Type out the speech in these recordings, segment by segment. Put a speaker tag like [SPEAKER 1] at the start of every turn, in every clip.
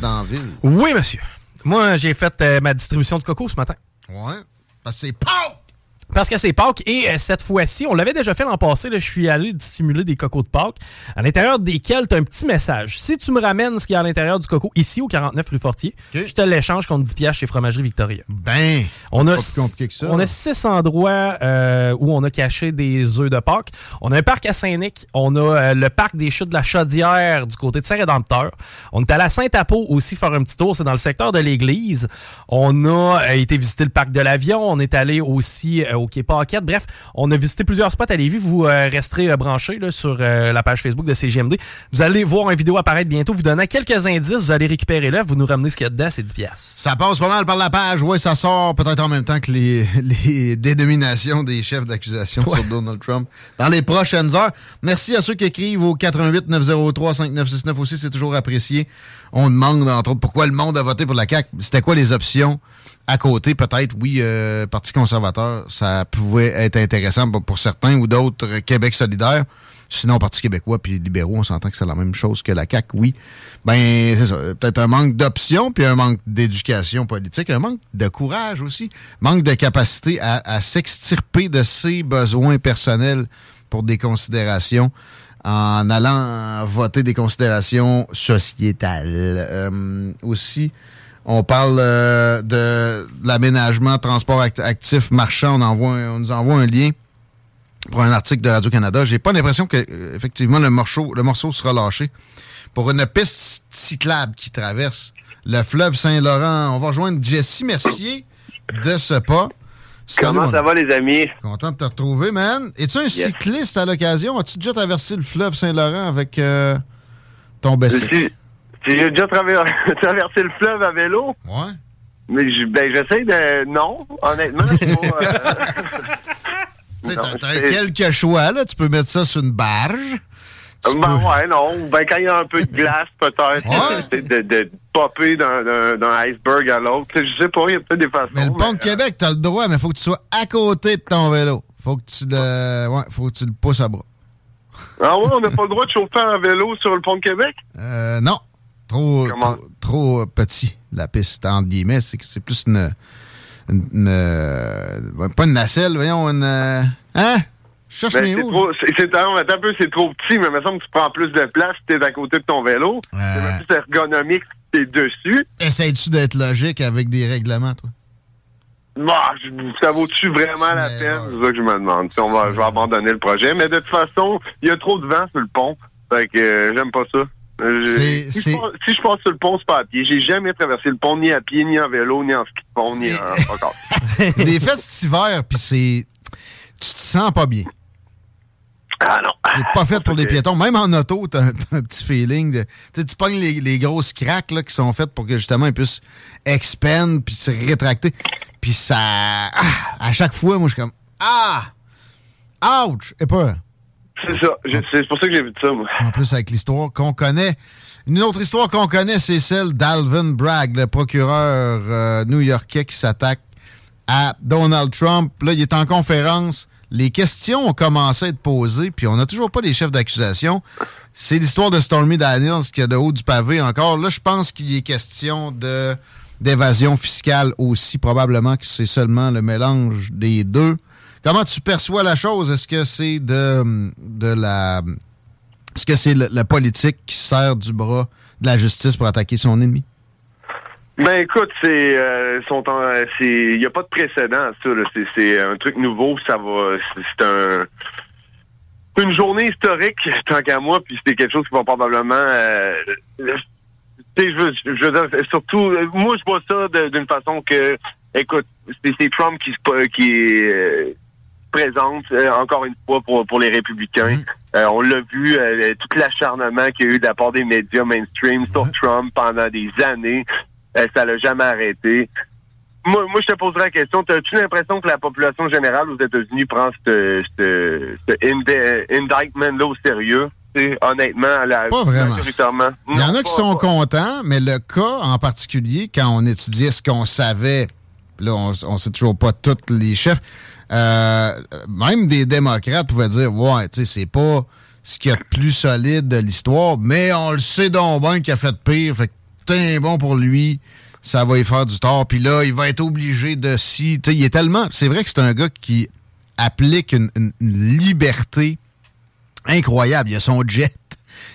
[SPEAKER 1] Dans la ville.
[SPEAKER 2] Oui, monsieur. Moi, j'ai fait euh, ma distribution de coco ce matin.
[SPEAKER 1] Ouais. Parce que c'est!
[SPEAKER 2] Parce que c'est Pâques et euh, cette fois-ci, on l'avait déjà fait l'an passé, là, je suis allé dissimuler des cocos de Pâques, à l'intérieur desquels tu as un petit message. Si tu me ramènes ce qu'il y a à l'intérieur du coco ici au 49 rue Fortier, je te l'échange contre 10 piastres chez Fromagerie Victoria.
[SPEAKER 1] Ben,
[SPEAKER 2] On a,
[SPEAKER 1] pas plus compliqué que ça.
[SPEAKER 2] on a six endroits euh, où on a caché des œufs de Pâques. On a un parc à Saint-Nic. On a euh, le parc des chutes de la Chaudière du côté de Saint-Rédempteur. On est allé à Saint-Apo aussi faire un petit tour. C'est dans le secteur de l'église. On a été visiter le parc de l'Avion. On est allé aussi au Quai Paquette. Bref, on a visité plusieurs spots à Lévis. Vous euh, resterez euh, branchés là, sur euh, la page Facebook de CGMD. Vous allez voir une vidéo apparaître bientôt. Vous donnant quelques indices. Vous allez récupérer là. Vous nous ramenez ce qu'il y a dedans. C'est 10 piastres.
[SPEAKER 1] Ça passe pas mal par la page. Ouais, ça sort peut-être en même temps que les, les dénominations des chefs d'accusation sur Donald Trump dans les prochaines heures. Merci à ceux qui écrivent au 88 903 5969 aussi, c'est toujours apprécié. On demande entre autres pourquoi le monde a voté pour la CAQ? C'était quoi les options à côté? Peut-être, oui, euh, Parti conservateur, ça pouvait être intéressant pour, pour certains ou d'autres, euh, Québec solidaire. Sinon, Parti québécois puis libéraux, on s'entend que c'est la même chose que la CAQ, oui. Ben, c'est ça. Peut-être un manque d'options, puis un manque d'éducation politique, un manque de courage aussi, manque de capacité à, à s'extirper de ses besoins personnels pour des considérations en allant voter des considérations sociétales. Euh, aussi, on parle euh, de l'aménagement transport act- actif marchand. On, envoie on nous envoie un lien pour un article de Radio-Canada. J'ai pas l'impression que euh, effectivement le morceau, le morceau sera lâché pour une piste cyclable qui traverse le fleuve Saint-Laurent. On va rejoindre Jessie Mercier de ce pas. Salut,
[SPEAKER 3] Comment ça va, les amis?
[SPEAKER 1] Content de te retrouver, man. Es-tu un
[SPEAKER 3] Yes.
[SPEAKER 1] cycliste à l'occasion? As-tu déjà traversé le fleuve Saint-Laurent avec euh, ton
[SPEAKER 3] si j'ai déjà traver- traversé le fleuve à vélo,
[SPEAKER 1] Ouais.
[SPEAKER 3] mais je- ben, j'essaie de... Non, honnêtement, euh,
[SPEAKER 1] Tu
[SPEAKER 3] c'est-
[SPEAKER 1] quelques choix, là. Tu peux mettre ça sur une barge. Tu
[SPEAKER 3] Ben
[SPEAKER 1] peux-
[SPEAKER 3] ouais, non. Ben quand il y a un peu de glace, peut-être,
[SPEAKER 1] Ouais.
[SPEAKER 3] c'est de, de popper d'un- iceberg à l'autre. Je sais pas, il y a peut-être des façons.
[SPEAKER 1] Mais le pont de
[SPEAKER 3] mais,
[SPEAKER 1] Québec, t'as le droit, mais faut que tu sois à côté de ton vélo. Faut que tu le, ouais, faut que tu le pousses à bras.
[SPEAKER 3] euh, Ah ouais, on n'a pas le droit de chauffer un vélo sur le pont de Québec?
[SPEAKER 1] Euh, non. Trop, trop, trop petit, la piste, entre guillemets. C'est c'est plus une, une, une, euh, pas une nacelle, voyons, une, euh, hein? Je cherche
[SPEAKER 3] Ben,
[SPEAKER 1] mes
[SPEAKER 3] c'est
[SPEAKER 1] mots.
[SPEAKER 3] trop, c'est, c'est- attends, attends un peu, c'est trop petit, mais il me semble que tu prends plus de place si t'es à côté de ton vélo.
[SPEAKER 1] Euh.
[SPEAKER 3] C'est plus ergonomique t'es dessus.
[SPEAKER 1] Essayes-tu d'être logique avec des règlements, toi?
[SPEAKER 3] Bah, ça vaut-tu vraiment la peine? C'est ça que je me demande. Si on va, je vais abandonner le projet. Mais de toute façon, il y a trop de vent sur le pont. Fait que euh, j'aime pas ça. Euh, je-
[SPEAKER 1] C'est-
[SPEAKER 3] si,
[SPEAKER 1] c'est-
[SPEAKER 3] je passe, si je passe sur le pont, c'est pas à pied. J'ai jamais traversé le pont ni à pied, ni en vélo, ni en ski de pont, ni en encore.
[SPEAKER 1] des fêtes cet hiver, puis c'est. Tu te sens pas bien.
[SPEAKER 3] Ah non.
[SPEAKER 1] C'est pas fait pour les piétons. Même en auto, t'as un petit feeling de. Tu sais, tu pognes les, les grosses craques là, qui sont faites pour que justement ils puissent expand puis se rétracter. Puis ça. ah, à chaque fois, moi, je suis comme. Ah! Ouch! Et pas.
[SPEAKER 3] C'est ça. Je- C'est pour ça que j'ai vu ça, moi.
[SPEAKER 1] En plus, avec l'histoire qu'on connaît. Une autre histoire qu'on connaît, c'est celle d'Alvin Bragg, le procureur euh, new-yorkais qui s'attaque à Donald Trump. Là, il est en conférence. Les questions ont commencé à être posées, puis on n'a toujours pas les chefs d'accusation. C'est l'histoire de Stormy Daniels qui a de haut du pavé encore. Là, je pense qu'il est question d'évasion fiscale aussi. Probablement que c'est seulement le mélange des deux. Comment tu perçois la chose? Est-ce que c'est de, de la Est-ce que c'est le, politique qui sert du bras de la justice pour attaquer son ennemi?
[SPEAKER 3] Ben écoute, c'est euh, c'est il y a pas de précédent à ça. C'est un truc nouveau. Ça va. C'est un une journée historique tant qu'à moi. Puis c'était quelque chose qui va probablement. Euh, je veux, je veux dire, surtout, moi je vois ça d'une façon que, écoute, c'est Trump qui qui euh, présente euh, encore une fois pour pour les républicains. Mm-hmm. Euh, on l'a vu, euh, tout l'acharnement qu'il y a eu de la part des médias mainstream sur Trump pendant des années, ça l'a jamais arrêté. Moi, moi, je te poserai la question. As-tu l'impression que la population générale aux États-Unis prend ce, ce, ce indictment-là au sérieux? honnêtement, la,
[SPEAKER 1] pas vraiment. Il y en a qui sont contents, mais le cas en particulier, quand on étudiait ce qu'on savait, là, on, on sait toujours pas tous les chefs, euh, même des démocrates pouvaient dire Ouais, tu sais, c'est pas ce qu'il y a de plus solide de l'histoire, mais on le sait donc bien qu'il a fait pire, fait que c'est bon pour lui, ça va y faire du tort, puis là, il va être obligé de si. Il est tellement. C'est vrai que c'est un gars qui applique une, liberté incroyable. Il a son jet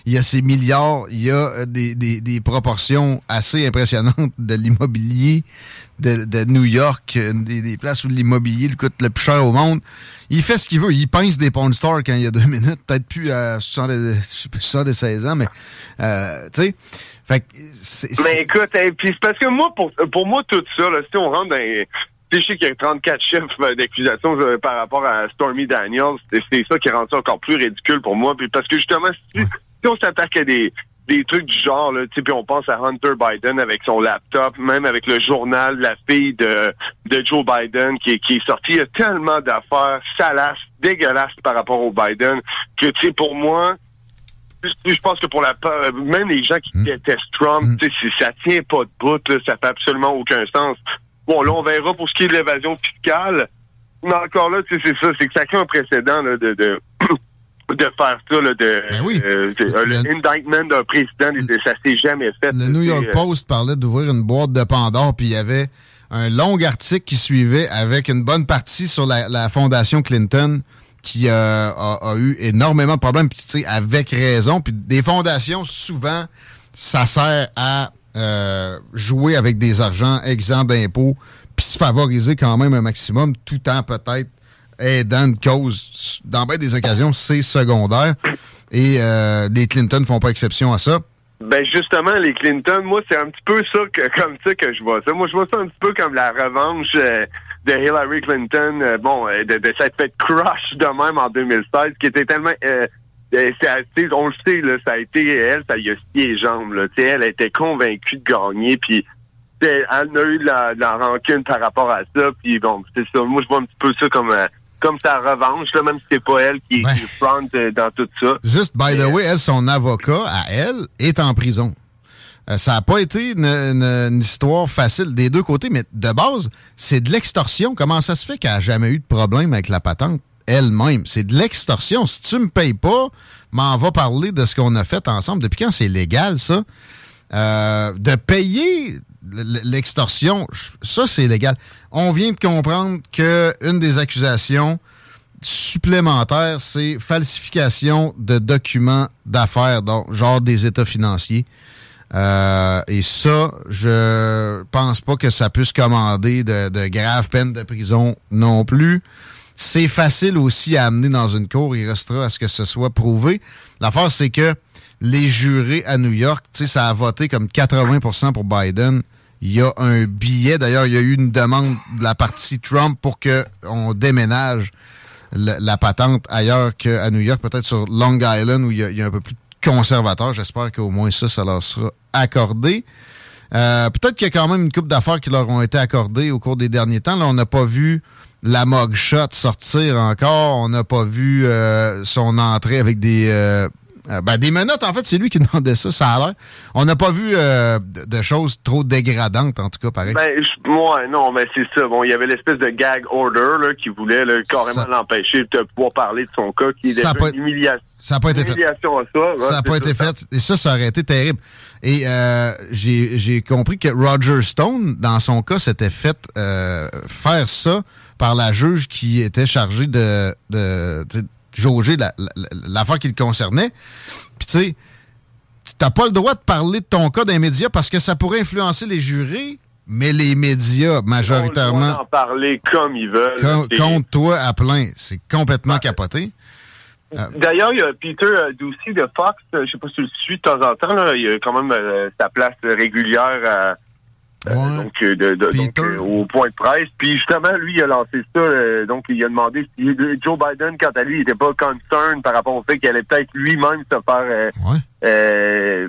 [SPEAKER 1] il y a ses milliards, il y a des, des proportions assez impressionnantes de l'immobilier de, New York, des, places où l'immobilier coûte le plus cher au monde. Il fait ce qu'il veut. Il pince des porn stars quand il y a deux minutes. Peut-être plus à 16 ans, mais euh, tu sais. Fait
[SPEAKER 3] Mais écoute, puis c'est parce que moi, pour, pour moi, tout ça, là, si on rentre dans je sais qu'il y a 34 chefs euh, d'accusation euh, par rapport à Stormy Daniels. C'est ça qui rend ça encore plus ridicule pour moi. Puis parce que justement, si, si on s'attaque à des, des trucs du genre, là, puis on pense à Hunter Biden avec son laptop, même avec le journal de la fille de, de Joe Biden qui, qui est sorti. Il y a tellement d'affaires salaces, dégueulasses par rapport au Biden que, tu sais, pour moi, je pense que pour la même les gens qui hmm. détestent Trump, mm. ça tient pas de bout, là, ça fait absolument aucun sens. Bon, là, on verra pour ce qui est de l'évasion fiscale. Mais encore là, c'est ça, c'est que ça crée un précédent là, de, de de faire ça, là, de, ben euh, l'indictment d'un président, ça s'est jamais fait.
[SPEAKER 1] Le New York euh, Post parlait d'ouvrir une boîte de Pandore, puis il y avait un long article qui suivait avec une bonne partie sur la, fondation Clinton qui euh, a, eu énormément de problèmes, puis tu sais, avec raison. Puis des fondations, souvent, ça sert à jouer avec des argents exempts d'impôts, puis se favoriser quand même un maximum, tout en peut-être aidant une cause, dans bien des occasions, c'est secondaire. Et euh, les Clinton font pas exception à ça.
[SPEAKER 3] Ben justement, les Clinton, moi, c'est un petit peu ça que, comme ça que je vois ça. Moi, je vois ça un petit peu comme la revanche euh, de Hillary Clinton, euh, bon, de, de cette fait crush de même en 2016, qui était tellement... c'est on le sait, là, ça a été elle, ça y a scié les jambes. Là, elle était convaincue de gagner, puis elle a eu de la, la, rancune par rapport à ça. Puis bon, c'est ça. Moi, je vois un petit peu ça comme comme sa revanche, là, même si c'est pas elle qui, est front euh, dans tout ça.
[SPEAKER 1] Juste, by the way, elle, son avocat, à elle, est en prison. Euh, ça n'a pas été une, histoire facile des deux côtés, mais de base, c'est de l'extorsion. Comment ça se fait qu'elle n'a jamais eu de problème avec la patente elle-même? C'est de l'extorsion. Si tu me payes pas, m'en va parler de ce qu'on a fait ensemble. Depuis quand c'est légal, ça? Euh, de payer l'extorsion, ça, c'est légal. On vient de comprendre qu'une des accusations supplémentaires, c'est falsification de documents d'affaires, donc genre des états financiers. Euh, et ça, je pense pas que ça puisse commander de, graves peines de prison non plus. C'est facile aussi à amener dans une cour. Il restera à ce que ce soit prouvé. L'affaire, c'est que les jurés à New York, ça a voté comme 80% pour Biden. Il y a un billet. D'ailleurs, il y a eu une demande de la partie Trump pour qu'on déménage la patente ailleurs qu'à New York, peut-être sur Long Island, où il y, a, un peu plus de conservateurs. J'espère qu'au moins ça, ça leur sera accordé. Euh, peut-être qu'il y a quand même une coupe d'affaires qui leur ont été accordées au cours des derniers temps. Là, on n'a pas vu la mugshot sortir encore. On n'a pas vu euh, son entrée avec des, euh, euh, ben, des menottes, en fait, c'est lui qui demandait ça, ça a l'air. On n'a pas vu euh, de, choses trop dégradantes, en tout cas, pareil.
[SPEAKER 3] Ben, moi, non, mais c'est ça. Bon, il y avait l'espèce de gag order là, qui voulait là, carrément l'empêcher de pouvoir parler de son cas, qui est
[SPEAKER 1] ça une humiliation. Ça n'a pas été fait.
[SPEAKER 3] À ça
[SPEAKER 1] ça n'a pas été fait. Et ça, ça aurait été terrible. Et euh, j'ai compris que Roger Stone, dans son cas, s'était fait euh, faire ça par la juge qui était chargée de, de jauger l'affaire qui le concernait. Puis tu sais, tu n'as pas le droit de parler de ton cas dans les médias parce que ça pourrait influencer les jurés, mais les médias, majoritairement.
[SPEAKER 3] Ils en parler comme ils veulent.
[SPEAKER 1] contre toi à plein. C'est complètement capoté.
[SPEAKER 3] Euh, D'ailleurs, il y a Peter euh, Doucey de Fox, euh, je sais pas si tu le suis de temps en temps, là, il a quand même sa place régulière à, donc, de, au point de presse. Puis justement, lui, il a lancé ça. donc, il a demandé si Joe Biden, quant à lui, il n'était pas concerned par rapport au fait qu'il allait peut-être lui-même se faire...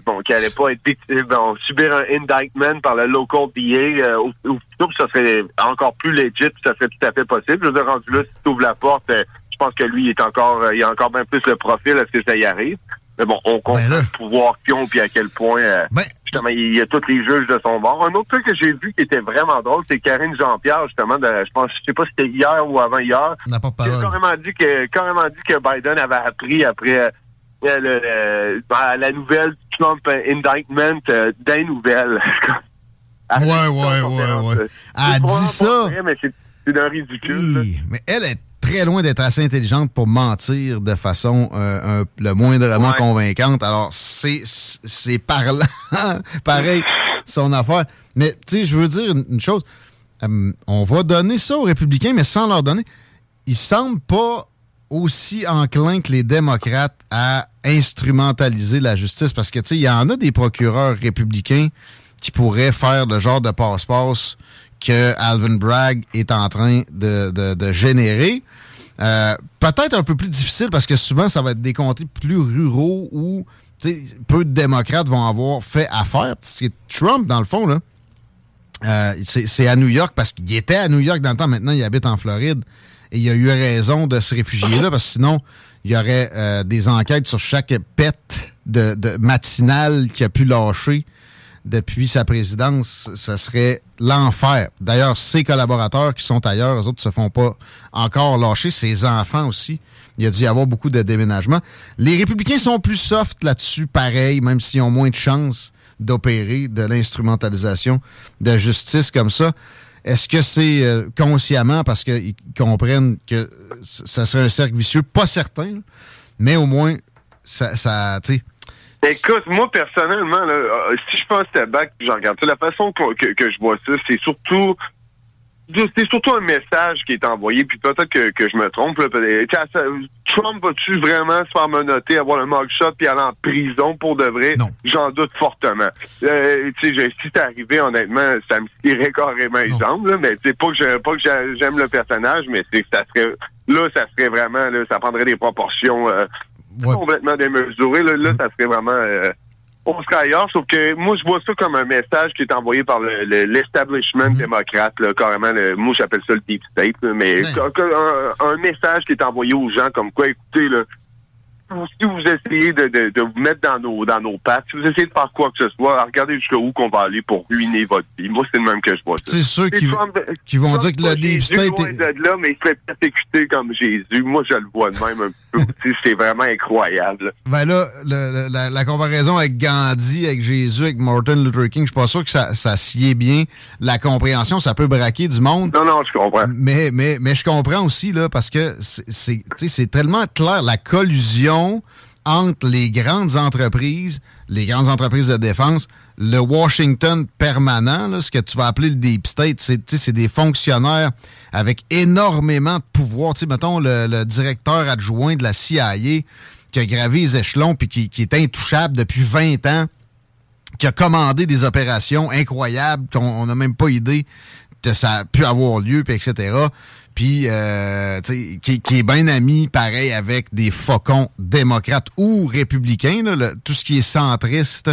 [SPEAKER 3] bon, qu'il allait pas être bon, subir un indictment par le local DA. au, au, ça serait encore plus legit, ça serait tout à fait possible. Je veux dire, rendu là, si tu ouvres la porte je pense que lui, il est encore, euh, il a encore bien plus le profil à ce que ça y arrive? Mais bon, on comprend ben le pouvoir qu'ils ont puis à quel point euh, ben, justement il y a tous les juges de son bord. Un autre truc que j'ai vu qui était vraiment drôle, c'est Karine Jean-Pierre, justement, de, je pense, je sais pas si c'était hier ou avant hier.
[SPEAKER 1] N'importe pas.
[SPEAKER 3] a carrément dit que carrément dit que Biden avait appris après euh, ben, la nouvelle Trump indictment d'un nouvelle.
[SPEAKER 1] ouais, ouais, ouais, ouais. Elle a dit ça.
[SPEAKER 3] mais c'est d'un ridicule.
[SPEAKER 1] mais elle est très loin d'être assez intelligente pour mentir de façon euh, le moindrement convaincante. Alors, c'est, c'est parlant. Pareil, son affaire. Mais, tu sais, je veux dire une, chose. Euh, on va donner ça aux républicains, mais sans leur donner. Ils semblent pas aussi enclins que les démocrates à instrumentaliser la justice parce que, tu sais, il y en a des procureurs républicains qui pourraient faire le genre de passe-passe que Alvin Bragg est en train de, générer. Euh, peut-être un peu plus difficile parce que souvent, ça va être des comtés plus ruraux où peu de démocrates vont avoir fait affaire. C'est Trump, dans le fond, là. Euh, c'est à New York parce qu'il était à New York dans le temps. Maintenant, il habite en Floride. Et il a eu raison de se réfugier là parce que sinon, il y aurait euh, des enquêtes sur chaque pet de, de matinale qui a pu lâcher depuis sa présidence, ce serait l'enfer. D'ailleurs, ses collaborateurs qui sont ailleurs, eux autres se font pas encore lâcher, ses enfants aussi. Il a dû y avoir beaucoup de déménagements. Les républicains sont plus soft là-dessus, pareil, même s'ils ont moins de chances d'opérer de l'instrumentalisation de justice comme ça. Est-ce que c'est euh, consciemment parce qu'ils comprennent que ça serait un cercle vicieux? Pas certain, mais au moins, ça, ça tu sais,
[SPEAKER 3] Écoute, moi personnellement, là, euh, si je pense à bac, j'en regarde la façon que, que, je vois ça, c'est surtout c'est surtout un message qui est envoyé, puis peut-être que, que je me trompe. Là, Trump va-tu vraiment se faire menotter, avoir le mugshot, puis aller en prison pour de vrai? J'en doute fortement. Euh, si c'est arrivé, honnêtement, ça me tirait carrément les jambes, là, mais c'est pas que pas que j'aime le personnage, mais c'est que ça serait là, ça serait vraiment, là, ça prendrait des proportions euh, complètement démesuré. Là, là, ça serait vraiment... Euh, on serait ailleurs, sauf que moi, je vois ça comme un message qui est envoyé par l'establishment le, mhm. démocrate, là, carrément. Le, moi, j'appelle ça le deep state, mais un, un, message qui est envoyé aux gens comme quoi, écoutez, là, si vous essayez de, de, de, vous mettre dans nos dans nos pattes, si vous essayez de faire quoi que ce soit, regardez jusqu'où qu'on va aller pour ruiner votre vie. Moi, c'est le même que je vois.
[SPEAKER 1] C'est ceux qui, qui vont dire que le deep state
[SPEAKER 3] est... de là, mais il se fait persécuter comme Jésus. Moi, je le vois de même un peu. c'est vraiment incroyable.
[SPEAKER 1] Ben là, le, la, la, comparaison avec Gandhi, avec Jésus, avec Martin Luther King, je suis pas sûr que ça, ça sied bien. La compréhension, ça peut braquer du monde.
[SPEAKER 3] Non, non, je comprends.
[SPEAKER 1] Mais, mais, mais je comprends aussi, là, parce que c'est tellement clair, la collusion entre les grandes entreprises, les grandes entreprises de défense, le Washington permanent, ce que tu vas appeler le Deep State, c'est des fonctionnaires avec énormément de pouvoir. mettons, le, directeur adjoint de la CIA qui a gravé les échelons puis qui, qui est intouchable depuis 20 ans, qui a commandé des opérations incroyables qu'on n'a même pas idée que ça a pu avoir lieu, puis etc puis euh, qui, qui, est bien ami, pareil, avec des faucons démocrates ou républicains, tout ce qui est centriste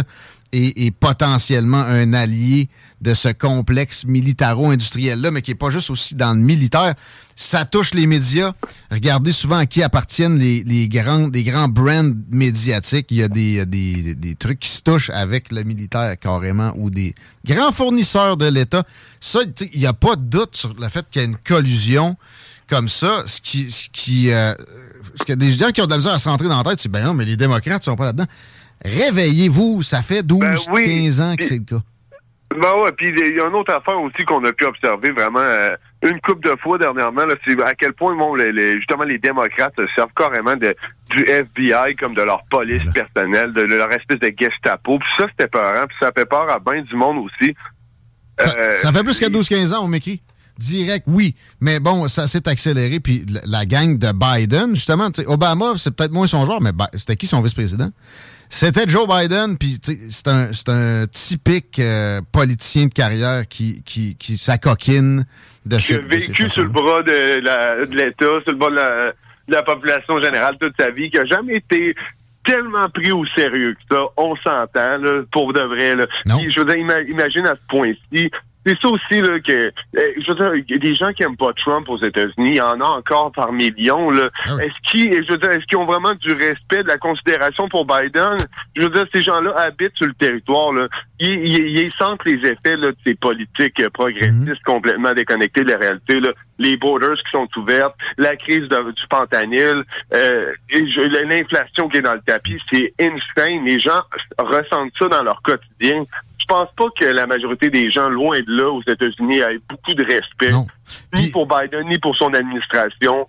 [SPEAKER 1] et, potentiellement un allié de ce complexe militaro-industriel-là, mais qui n'est pas juste aussi dans le militaire. Ça touche les médias. Regardez souvent à qui appartiennent les, les grands, des grands brands médiatiques. Il y a des, des, des trucs qui se touchent avec le militaire carrément ou des grands fournisseurs de l'État. Ça, il n'y a pas de doute sur le fait qu'il y a une collusion comme ça. Ce qui, ce qui, euh, ce que des gens qui ont de la misère à se rentrer dans la tête, c'est ben non, mais les démocrates sont pas là-dedans. Réveillez-vous, ça fait 12, 15 ben ans que c'est le cas.
[SPEAKER 3] Ben ouais, puis il y a une autre affaire aussi qu'on a pu observer vraiment euh, une coupe de fois dernièrement, c'est à quel point bon, les, justement les démocrates se servent carrément de, du FBI comme de leur police personnelle, de, leur espèce de Gestapo. Puis ça, c'était peur, puis ça fait peur à bien du monde aussi.
[SPEAKER 1] Ça, euh, fait plus que 12-15 ans, on m'écrit. Direct, oui. Mais bon, ça s'est accéléré. Puis la, gang de Biden, justement, Obama, c'est peut-être moins son genre, mais c'était qui son vice-président? C'était Joe Biden, puis c'est un, un typique euh, politicien de carrière qui, qui, qui s'acoquine de
[SPEAKER 3] Qui a vécu sur le bras de l'État, sur le bras de la, population générale toute sa vie, qui a jamais été tellement pris au sérieux que ça. On s'entend, pour de vrai. Là. je veux dire, imagine à ce point-ci, c'est ça aussi là, que euh, je veux dire, des gens qui aiment pas Trump aux États-Unis, il y en a encore par millions. Là. Ah est-ce qu'ils, je veux dire, est-ce qu'ils ont vraiment du respect, de la considération pour Biden? Je veux dire, ces gens-là habitent sur le territoire. Là. Ils, ils, sentent les effets là, de ces politiques progressistes mhm. complètement déconnectées de la réalité. Là. Les borders qui sont ouvertes, la crise du fentanyl, euh, l'inflation qui est dans le tapis, c'est insane. Les gens ressentent ça dans leur quotidien pense pas que la majorité des gens, loin de là, aux États-Unis, aient beaucoup de respect, ni pour Biden, ni pour son administration?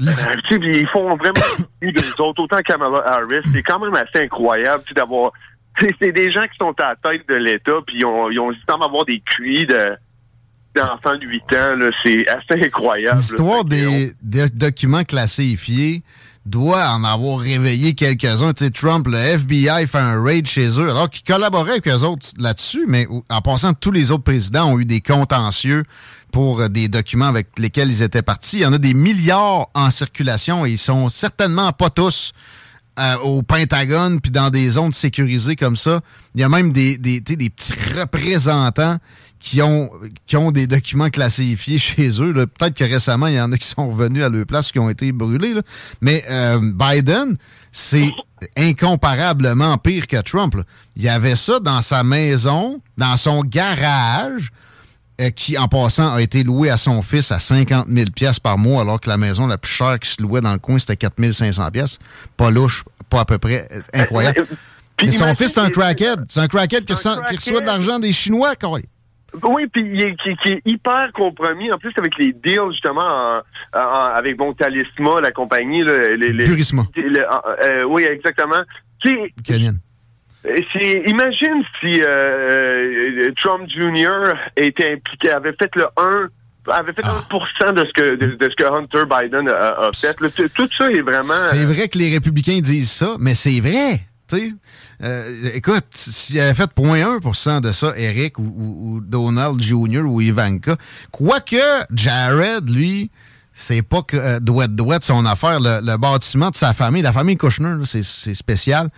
[SPEAKER 3] Euh, ils font vraiment des autres, autant Kamala Harris. C'est quand même assez incroyable d'avoir... C'est des gens qui sont à la tête de l'État, puis ils ont, ils ont semblent avoir des cuits de d'enfants de 8 ans. C'est assez incroyable.
[SPEAKER 1] L'histoire des, des documents classifiés doit en avoir réveillé quelques-uns. Tu sais, Trump, le FBI fait un raid chez eux, alors qu'ils collaboraient avec eux autres là-dessus, mais en passant, tous les autres présidents ont eu des contentieux pour euh, des documents avec lesquels ils étaient partis. Il y en a des milliards en circulation et ils sont certainement pas tous euh, au Pentagone puis dans des zones sécurisées comme ça. Il y a même des, des, des petits représentants qui ont, qui ont des documents classifiés chez eux. Peut-être que récemment, il y en a qui sont revenus à leur place, qui ont été brûlés. Mais euh, Biden, c'est incomparablement pire que Trump. Il y avait ça dans sa maison, dans son garage, euh, qui, en passant, a été loué à son fils à 50 000 par mois, alors que la maison la plus chère qui se louait dans le coin, c'était 4 500 Pas louche, pas à peu près euh, incroyable. Mais son fils, c'est un crackhead. C'est un crackhead qui, reçoit, de l'argent des Chinois, quoi.
[SPEAKER 3] Oui, puis qui, qui, est hyper compromis, en plus avec les deals justement avec bon Talisma, la compagnie. les, les,
[SPEAKER 1] Purisma.
[SPEAKER 3] Euh, oui, exactement. C'est, imagine si euh, euh, Trump Jr. était impliqué, avait fait le 1 avait fait 1% de ce que de, ce que Hunter Biden a, fait. tout ça est vraiment.
[SPEAKER 1] C'est vrai que les républicains disent ça, mais c'est vrai. Euh, écoute, s'il avait fait 0.1% de ça, Eric ou, Donald Jr. ou Ivanka, quoique Jared, lui, c'est pas que euh, douette son affaire, le, bâtiment de sa famille, la famille Kushner, c'est spécial.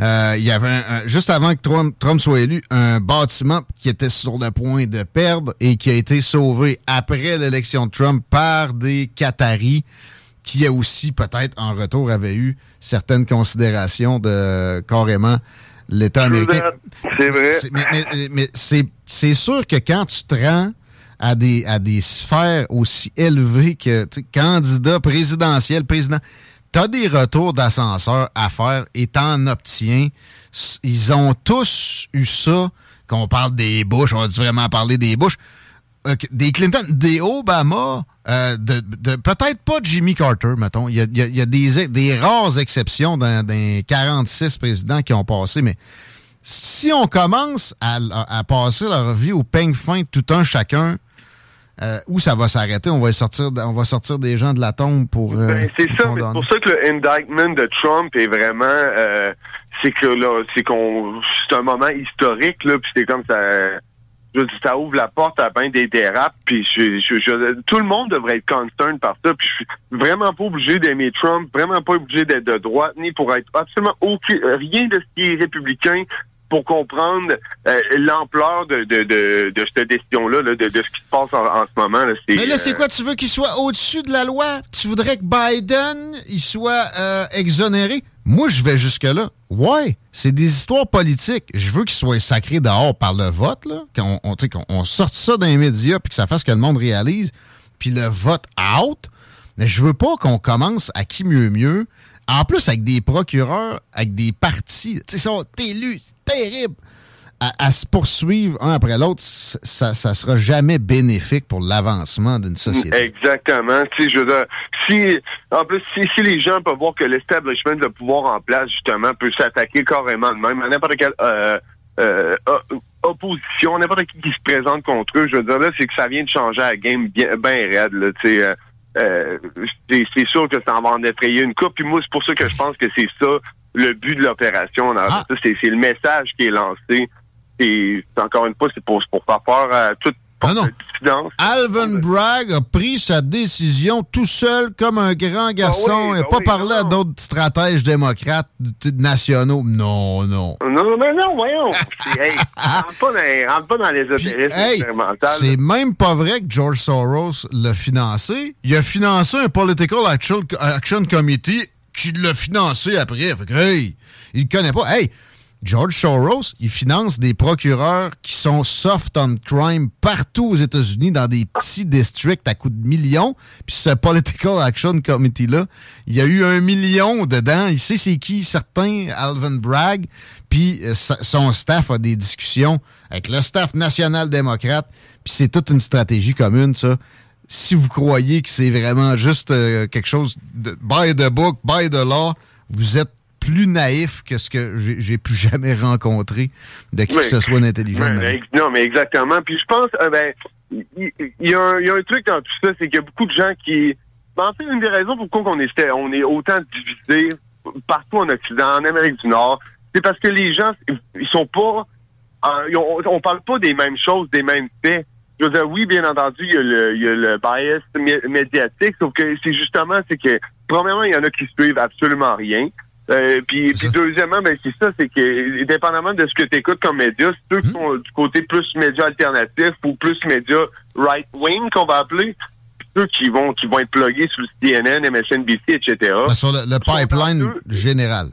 [SPEAKER 1] Euh, il y avait juste avant que Trump, Trump, soit élu, un bâtiment qui était sur le point de perdre et qui a été sauvé après l'élection de Trump par des Qataris qui a aussi peut-être en retour avait eu certaines considérations de carrément l'État américain.
[SPEAKER 3] C'est vrai.
[SPEAKER 1] Mais, c'est sûr que quand tu te rends à des, à des sphères aussi élevées que candidat présidentiel, président, tu as des retours d'ascenseur à faire et t'en obtiens. Ils ont tous eu ça, qu'on parle des Bush, on va vraiment parler des Bush, euh, des Clinton, des Obama, euh, de, peut-être pas Jimmy Carter, mettons. Il y a, des, des, rares exceptions dans, 46 présidents qui ont passé, mais si on commence à, passer leur vie au peigne fin tout un chacun, euh, où ça va s'arrêter? On va sortir, on va sortir des gens de la tombe pour. Euh,
[SPEAKER 3] ben, c'est ça. C'est pour ça que le indictment de Trump est vraiment, c'est que là, c'est qu'on, c'est un moment historique là, puis c'est comme ça je dis, ça ouvre la porte à bien des dérapes, puis je, tout le monde devrait être concerned par ça, puis je suis vraiment pas obligé d'aimer Trump, vraiment pas obligé d'être de droite, ni pour être absolument aucun, rien de ce qui est républicain pour comprendre euh, l'ampleur de, de, de, de, cette décision-là, de, de, ce qui se passe en, ce moment. Là,
[SPEAKER 1] Mais là, c'est euh, quoi? Tu veux qu'il soit au-dessus de la loi? Tu voudrais que Biden il soit euh, exonéré? Moi, je vais jusque-là. Ouais, c'est des histoires politiques. Je veux qu'ils soient sacrés dehors par le vote, là, qu'on on, sorte ça dans les médias puis que ça fasse que le monde réalise, puis le vote out. Mais je veux pas qu'on commence à qui mieux mieux. En plus, avec des procureurs, avec des partis, tu sais, sont élus, c'est terrible. À, se poursuivre un après l'autre, ça, ça sera jamais bénéfique pour l'avancement d'une société.
[SPEAKER 3] Exactement. Si, je veux dire, si, en plus, si, si les gens peuvent voir que l'establishment, le pouvoir en place, justement, peut s'attaquer carrément de même à n'importe quelle euh, euh, opposition, n'importe qui qui se présente contre eux, je veux dire, là, c'est que ça vient de changer la game bien, bien raide, là, tu sais. Euh, euh c'est sûr que ça va en effrayer une coupe. Puis moi, c'est pour ça que je pense que c'est ça le but de l'opération. Ah. C'est le message qui est lancé. Encore une fois, c'est pour, pour faire peur à toute
[SPEAKER 1] ah non. Alvin Bragg a pris sa décision tout seul comme un grand garçon et ah pas parlé à d'autres stratèges démocrates nationaux. Non, non.
[SPEAKER 3] Non, mais non, voyons. hey, rentre, pas dans, rentre pas dans les
[SPEAKER 1] C'est même pas vrai que George Soros l'a financé. Il a financé un Political Action, Action Committee qui l'a financé après. Fait que, hey, il connaît pas. Hey, George Soros, il finance des procureurs qui sont soft on crime partout aux États-Unis dans des petits districts à coups de millions. Puis ce Political Action Committee-là, il y a eu un million dedans. Il sait c'est qui certains, Alvin Bragg. Puis euh, son staff a des discussions avec le staff national démocrate. Puis c'est toute une stratégie commune, ça. Si vous croyez que c'est vraiment juste euh, quelque chose de by the book, by the law, vous êtes plus naïf que ce que j'ai pu jamais rencontrer de qui que ce soit d'intelligent.
[SPEAKER 3] non, mais exactement. Puis je pense, euh, ben, il y, a un truc dans tout ça, c'est qu'il y a beaucoup de gens qui. Ben, en fait, une des raisons pourquoi on est, on est autant divisé partout en Occident, en Amérique du Nord, c'est parce que les gens, ils sont pas. Euh, on, parle pas des mêmes choses, des mêmes faits. Je veux dire, oui, bien entendu, il y a le, il y a le bias médiatique, sauf que c'est justement, c'est que, premièrement, il y en a qui suivent absolument rien. Euh, puis, deuxièmement, ben c'est ça, c'est que dépendamment de ce que tu écoutes comme média, ceux qui sont du côté plus média alternatif ou plus média right wing qu'on va appeler, ceux qui vont qui vont être plugués sur le CNN, MSNBC, etc.
[SPEAKER 1] Ben, sur le, pipeline général.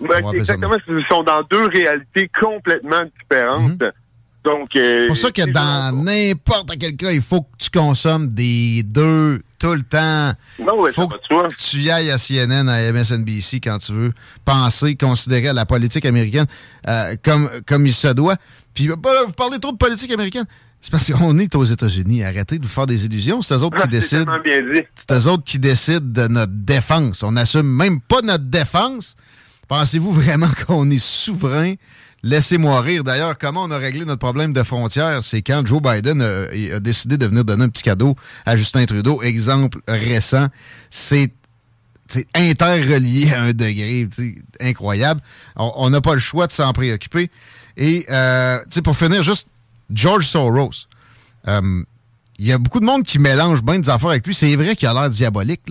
[SPEAKER 3] Ben, exactement, ils sont dans deux réalités complètement différentes. Hmm. Donc, euh,
[SPEAKER 1] c'est pour ça que dans n'importe quel cas, il faut que tu consommes des deux tout le temps.
[SPEAKER 3] Non, oui, faut que
[SPEAKER 1] tu y ailles à CNN, à MSNBC quand tu veux penser, considérer la politique américaine euh, comme, comme il se doit. Puis vous parlez trop de politique américaine. C'est parce qu'on est aux États-Unis. Arrêtez de vous faire des illusions. C'est eux autres qui décident. C'est eux autres qui décident de notre défense. On n'assume même pas notre défense. Pensez-vous vraiment qu'on est souverain Laissez-moi rire. D'ailleurs, comment on a réglé notre problème de frontières, c'est quand Joe Biden a, décidé de venir donner un petit cadeau à Justin Trudeau. Exemple récent, c'est interrelié à un degré incroyable. On n'a pas le choix de s'en préoccuper. Et euh, pour finir, juste George Soros. Euh, il y a beaucoup de monde qui mélange bien des affaires avec lui. C'est vrai qu'il a l'air diabolique.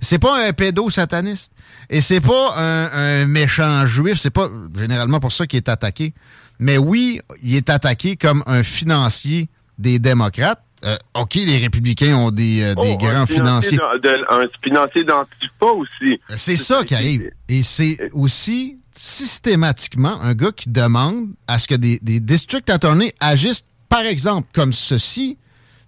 [SPEAKER 1] C'est pas un pédo-sataniste. Et c'est pas un, méchant juif. C'est pas généralement pour ça qu'il est attaqué. Mais oui, il est attaqué comme un financier des démocrates. Euh, OK, les républicains ont des, euh, oh, grands financiers.
[SPEAKER 3] un financier d'Antifa aussi.
[SPEAKER 1] Euh, c'est ça qui arrive. Et c'est aussi systématiquement un gars qui demande à ce que des, des district attorneys agissent, par exemple, comme ceci,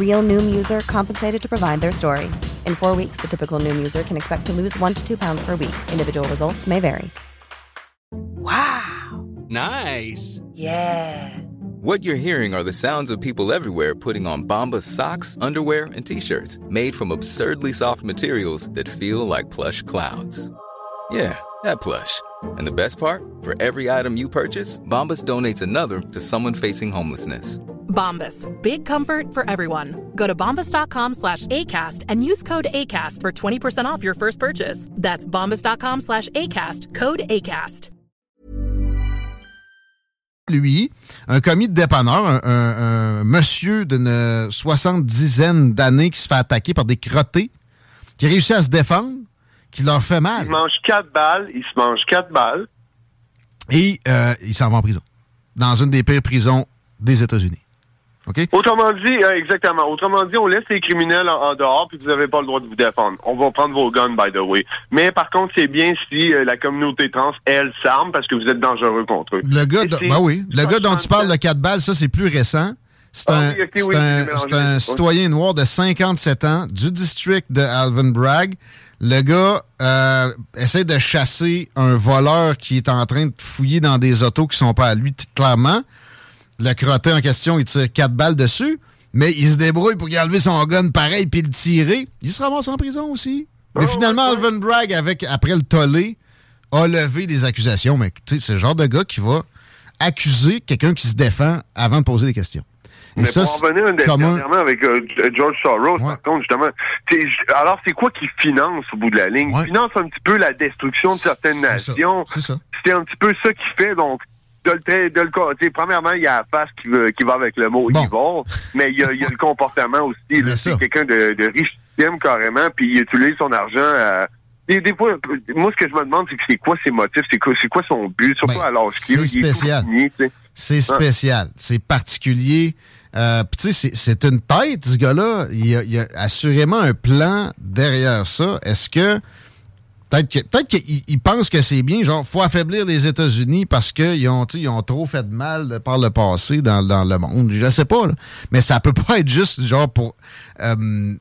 [SPEAKER 4] Real Noom user compensated to provide their story. In four weeks, the typical Noom user can expect to lose one to two pounds per week. Individual results may vary.
[SPEAKER 5] Wow! Nice!
[SPEAKER 6] Yeah!
[SPEAKER 5] What you're hearing are the sounds of people everywhere putting on Bombas socks, underwear, and t shirts made from absurdly soft materials that feel like plush clouds. Yeah, that plush. And the best part? For every item you purchase, Bombas donates another to someone facing homelessness.
[SPEAKER 7] Bombas. Big comfort for everyone. Go to bombas.com slash ACAST and use code ACAST for 20% off your first purchase. That's bombas.com slash ACAST. Code ACAST.
[SPEAKER 1] Lui, un commis de dépanneur, un, un, un monsieur d'une soixante-dizaine d'années qui se fait attaquer par des crottés, qui réussit à se défendre, qui leur fait mal.
[SPEAKER 3] Il mange quatre balles, il se mange quatre balles.
[SPEAKER 1] Et euh, il s'en va en prison. Dans une des pires prisons des États-Unis.
[SPEAKER 3] Autrement dit, euh, exactement. Autrement dit, on laisse les criminels en, dehors, puis vous n'avez pas le droit de vous défendre. On va prendre vos guns, by the way. Mais par contre, c'est bien si euh, la communauté trans, elle, s'arme parce que vous êtes dangereux contre eux.
[SPEAKER 1] Le gars, ben oui, le gars dont tu parles de 4 balles, ça, c'est plus récent. C'est ah un, un, citoyen noir de 57 ans du district de Alvin Bragg. Le gars euh, essaie de chasser un voleur qui est en train de fouiller dans des autos qui sont pas à lui, clairement. Le crotté en question, il tire quatre balles dessus, mais il se débrouille pour enlever son gun pareil puis le tirer. Il se ramasse en prison aussi. Mais oh, finalement, Alvin Bragg, avec, après le tollé, a levé des accusations. Mais c'est le genre de gars qui va accuser quelqu'un qui se défend avant de poser des questions.
[SPEAKER 3] mais pour en revenir dernièrement avec euh, George Soros, par contre, justement, alors c'est quoi qui finance au bout de la ligne? Il finance un petit peu la destruction de certaines nations. C'est un petit peu ça qui fait, donc, de le, de le premièrement, il y a la face qui, veut, qui va avec le mot bon. mais il y, a, il y a le comportement aussi. C'est quelqu'un de, de richissime carrément, puis il utilise son argent à. Des, des fois, moi, ce que je me demande, c'est que c'est quoi ses motifs, c'est quoi, quoi son but, surtout ben, à l'âge
[SPEAKER 1] C'est spécial. C'est spécial. C'est particulier. Euh, tu sais, c'est une tête, ce gars-là. Il, il y a assurément un plan derrière ça. Est-ce que Peut-être qu'ils peut pensent que c'est bien, genre, faut affaiblir les États-Unis parce qu'ils ont, ils ont trop fait de mal par le passé dans, dans le monde. Je sais pas, là. mais ça peut pas être juste, genre, pour euh,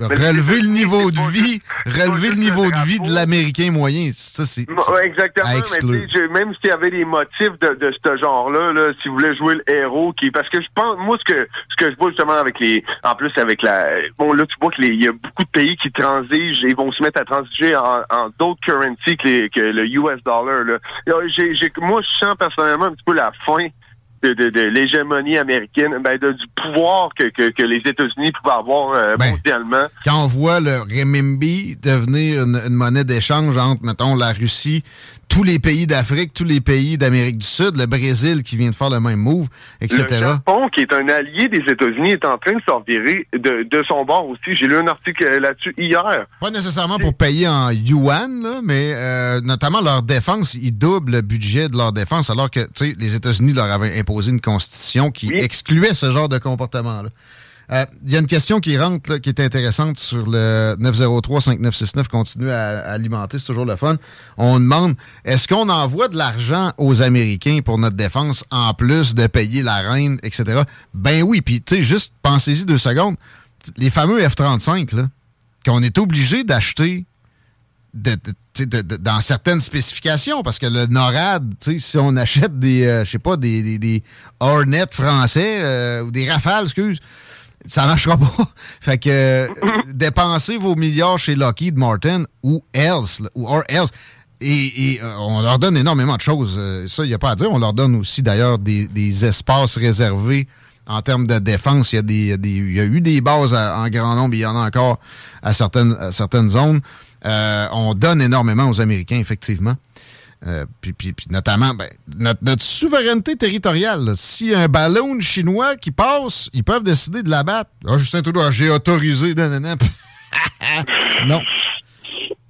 [SPEAKER 1] relever le niveau de vie, relever le niveau de vie de l'Américain moyen. Ça, c'est
[SPEAKER 3] exactement. Mais même s'il y avait des motifs de, de ce genre-là, là, si vous voulez jouer le héros, qui parce que je pense, moi, ce que ce que je vois justement avec les, en plus avec la, bon là, tu vois que il y a beaucoup de pays qui transigent et vont se mettre à transiger en, en d'autres currencies que, que, le US dollar. Là. Moi, je sens personnellement un petit peu la fin de, l'hégémonie américaine, ben, du pouvoir que, que, les États-Unis pouvaient avoir euh, ben, mondialement.
[SPEAKER 1] Quand on voit le renminbi devenir une, une monnaie d'échange entre, mettons, la Russie tous les pays d'Afrique, tous les pays d'Amérique du Sud, le Brésil qui vient de faire le même move, etc.
[SPEAKER 3] Le Japon, qui est un allié des États-Unis, est en train de s'en virer de, de, son bord aussi. J'ai lu un article là-dessus hier.
[SPEAKER 1] Pas nécessairement pour payer en yuan, là, mais euh, notamment leur défense, ils doublent le budget de leur défense, alors que les États-Unis leur avaient imposé une constitution qui excluait ce genre de comportement-là. Il euh, y a une question qui rentre, qui est intéressante sur le 903-5969. Continuez à, alimenter, c'est toujours le fun. On demande, est-ce qu'on envoie de l'argent aux Américains pour notre défense en plus de payer la reine, etc.? Ben oui, puis tu sais, juste pensez-y deux secondes. Les fameux F-35, là, qu'on est obligé d'acheter dans certaines spécifications, parce que le NORAD, si on achète des, euh, je sais pas, des, des, Hornets français euh, ou des Rafales, excuse, ça marchera pas. fait que euh, dépensez vos milliards chez Lockheed Martin ou else, ou or else. Et, euh, on leur donne énormément de choses. Euh, ça, il n'y a pas à dire. On leur donne aussi, d'ailleurs, des, espaces réservés en termes de défense. Il y a, des, il y a eu des bases en grand nombre, il y en a encore à certaines, à certaines zones. on donne énormément aux Américains, effectivement. Euh, puis, puis, notamment, ben, notre, souveraineté territoriale. Si un ballon chinois qui passe, ils peuvent décider de l'abattre. Ah, Justin Trudeau, j'ai autorisé. non.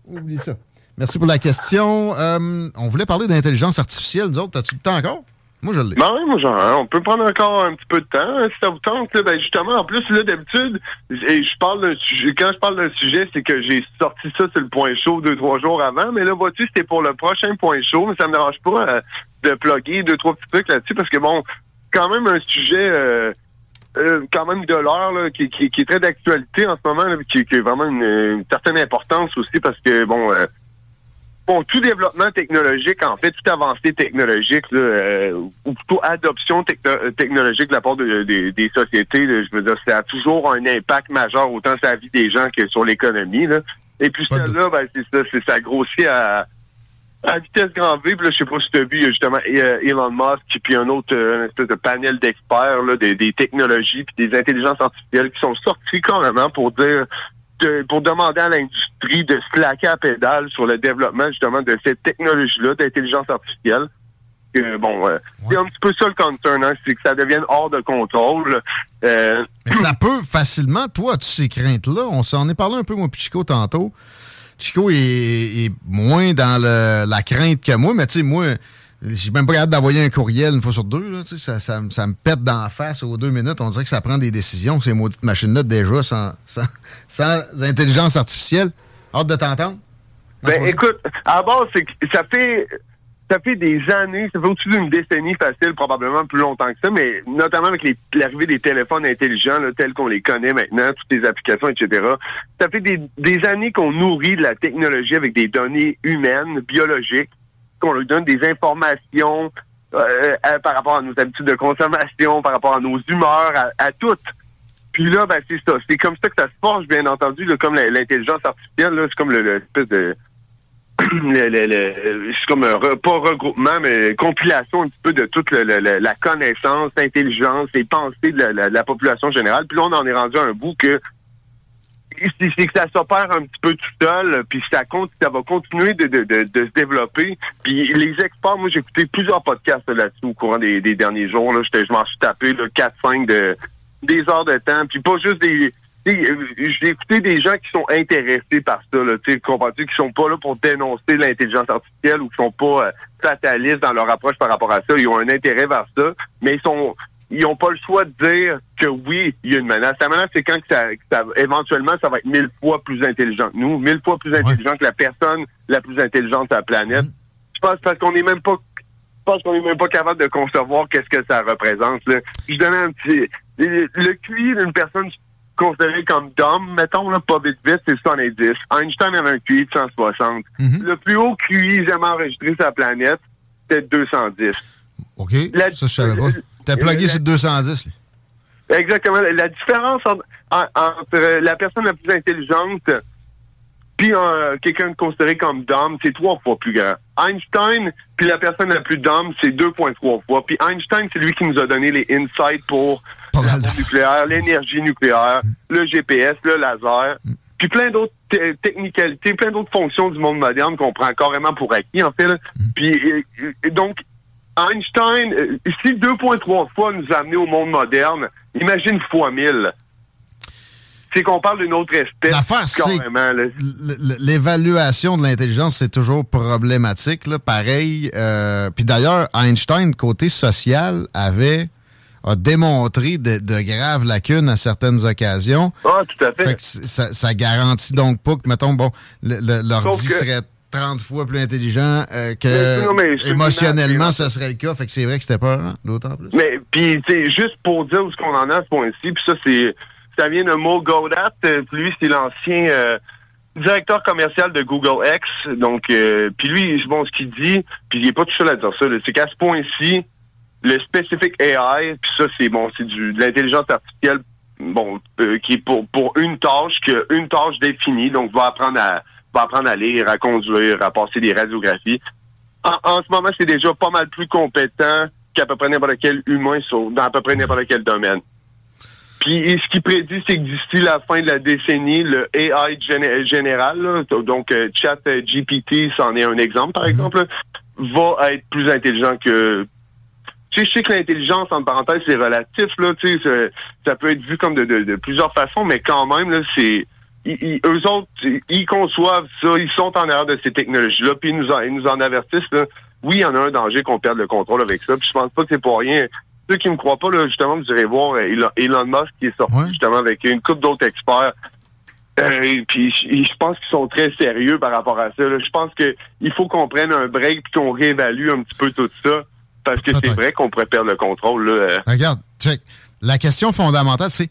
[SPEAKER 1] Oublie ça. Merci pour la question. Euh, on voulait parler d'intelligence artificielle. Nous autres, as-tu le temps encore? Moi, je l'ai.
[SPEAKER 3] Ben moi, genre, on peut prendre encore un petit peu de temps, hein, si ça vous tente. Ben, justement, en plus, là, d'habitude, je parle quand je parle d'un sujet, c'est que j'ai sorti ça sur le point chaud deux, trois jours avant, mais là, vois-tu, c'était pour le prochain point chaud, mais ça me dérange pas euh, de plugger deux, trois petits trucs là-dessus, parce que bon, quand même un sujet, euh, euh, quand même de l'heure, qui, qui, qui, est très d'actualité en ce moment, qui, qui a vraiment une, une, certaine importance aussi, parce que, bon, bon, tout développement technologique, en fait, toute avancée technologique, euh, ou plutôt adoption euh, technologique de la part des sociétés, je veux dire, ça a toujours un impact majeur autant sur la vie des gens que sur l'économie. Et puis celle-là, ben, c'est ça, c'est ça grossit à, à vitesse grand V. Là, je sais pas si tu as vu, justement euh, Elon Musk puis un autre un espèce de panel d'experts des, des technologies puis des intelligences artificielles qui sont sortis carrément pour dire pour demander à l'industrie de se laquer à pédale sur le développement justement de cette technologie-là d'intelligence artificielle. bon, euh, c'est un petit peu ça le concern, hein, c'est que ça devienne hors de contrôle.
[SPEAKER 1] Euh, Mais ça peut facilement, toi, tu ces craintes-là, on s'en est parlé un peu, moi, puis Chico, tantôt. Chico est, moins dans la crainte que moi, mais tu sais, moi, J'ai même pas hâte d'envoyer un courriel une fois sur deux. Là, ça, ça, ça, me pète dans la face aux deux minutes. On dirait que ça prend des décisions, ces maudites machines-là, déjà, sans, sans, sans, intelligence artificielle. Hâte de t'entendre.
[SPEAKER 3] Ben, écoute, à base, c'est que ça fait ça fait des années, ça fait au-dessus d'une décennie facile, probablement plus longtemps que ça, mais notamment avec l'arrivée des téléphones intelligents, tels qu'on les connaît maintenant, toutes les applications, etc. Ça fait des, des années qu'on nourrit de la technologie avec des données humaines, biologiques, qu'on leur donne des informations euh, par rapport à nos habitudes de consommation, par rapport à nos humeurs, à, toutes. Puis là, ben c'est ça. C'est comme ça que ça se forge, bien entendu, comme l'intelligence artificielle, c'est comme l'espèce de c'est comme un pas regroupement, mais compilation un petit peu de toute la connaissance, l'intelligence, les pensées de la, population générale. Puis là, on en est rendu à un bout que c'est que ça s'opère un petit peu tout seul, puis ça compte, ça va continuer de, se développer. Puis les experts, moi j'ai écouté plusieurs podcasts là-dessus au courant des, derniers jours. Là, je m'en suis tapé 4-5 de des heures de temps, puis pas juste des euh, j'ai écouté des gens qui sont intéressés par ça, là, tu sais, qui sont pas là pour dénoncer l'intelligence artificielle ou qui sont pas euh, fatalistes dans leur approche par rapport à ça. Ils ont un intérêt vers ça, mais ils sont ils ont pas le choix de dire que oui, il y a une menace. La menace, c'est quand que ça, ça, éventuellement, ça va être mille fois plus intelligent que nous, mille fois plus intelligent que la personne la plus intelligente de la planète. Mm. Je pense parce qu'on est même pas je pense qu'on même pas capable de concevoir qu'est-ce que ça représente. Là. Je donne un petit le, QI d'une personne considéré comme dumb, mettons, là, pas vite vite, c'est 70. Einstein avait un QI de 160. Mhm. Le plus haut QI jamais enregistré sur la planète, c'était 210.
[SPEAKER 1] OK. ça, je savais pas. T'as plugué sur 210, lui.
[SPEAKER 3] Exactement. La différence entre, la personne la plus intelligente puis quelqu'un considéré comme dumb, c'est trois fois plus grand. Einstein, puis la personne la plus dumb, c'est 2,3 fois. Puis Einstein, c'est lui qui nous a donné les insights pour nucléaire, l'énergie nucléaire, le GPS, le laser, puis plein d'autres technicalités, plein d'autres fonctions du monde moderne qu'on prend carrément pour acquis, en fait. Puis donc, Einstein, euh, si 2.3 fois nous a amené au monde moderne, imagine fois 1000 c'est qu'on parle d'une autre espèce.
[SPEAKER 1] l'évaluation de l'intelligence, c'est toujours problématique. Là. Pareil. Euh, puis d'ailleurs, Einstein, côté social, avait a démontré de, graves lacunes à certaines occasions.
[SPEAKER 3] Ah, tout à fait.
[SPEAKER 1] ça, ça garantit donc pas que, mettons, bon, l'ordi serait 30 fois plus intelligent euh, que émotionnellement ce serait le cas. Fait que c'est vrai que c'était peur, d'autant plus.
[SPEAKER 3] Mais puis tu juste pour dire où ce qu'on en a à ce point-ci, puis ça c'est ça vient de Mo Godat, lui c'est l'ancien euh, directeur commercial de Google X. Donc euh, puis lui bon ce qu'il dit, puis il est pas tout seul à dire ça, c'est qu'à ce point-ci le specific AI, puis ça, c'est bon, c'est du de l'intelligence artificielle, bon, euh, qui est pour pour une tâche, qui une tâche définie, donc va apprendre à va apprendre à lire, à conduire, à passer des radiographies. En, ce moment, c'est déjà pas mal plus compétent qu'à peu près n'importe quel humain dans à peu près n'importe quel domaine. Puis ce qu'il prédit, c'est que d'ici la fin de la décennie, le AI général, donc euh, Chat GPT, c'en est un exemple par mm-hmm. exemple, va être plus intelligent que tu sais, je sais que l'intelligence, en parenthèse, c'est relatif, là, tu sais, ça, peut être vu comme de, plusieurs façons, mais quand même, là, c'est, eux autres, ils conçoivent ça, ils sont en arrière de ces technologies-là, puis ils nous, en, ils nous en avertissent, là. Oui, il y en a un danger qu'on perde le contrôle avec ça, puis je pense pas que c'est pour rien. Ceux qui me croient pas, là, justement, vous irez voir euh, Elon Musk qui est sorti, justement, avec une couple d'autres experts, euh, puis je pense qu'ils sont très sérieux par rapport à ça. Je pense qu'il faut qu'on prenne un break puis qu'on réévalue un petit peu tout ça. Parce que c'est vrai qu'on pourrait perdre le contrôle. Là. Euh.
[SPEAKER 1] Regarde, check. La question fondamentale, c'est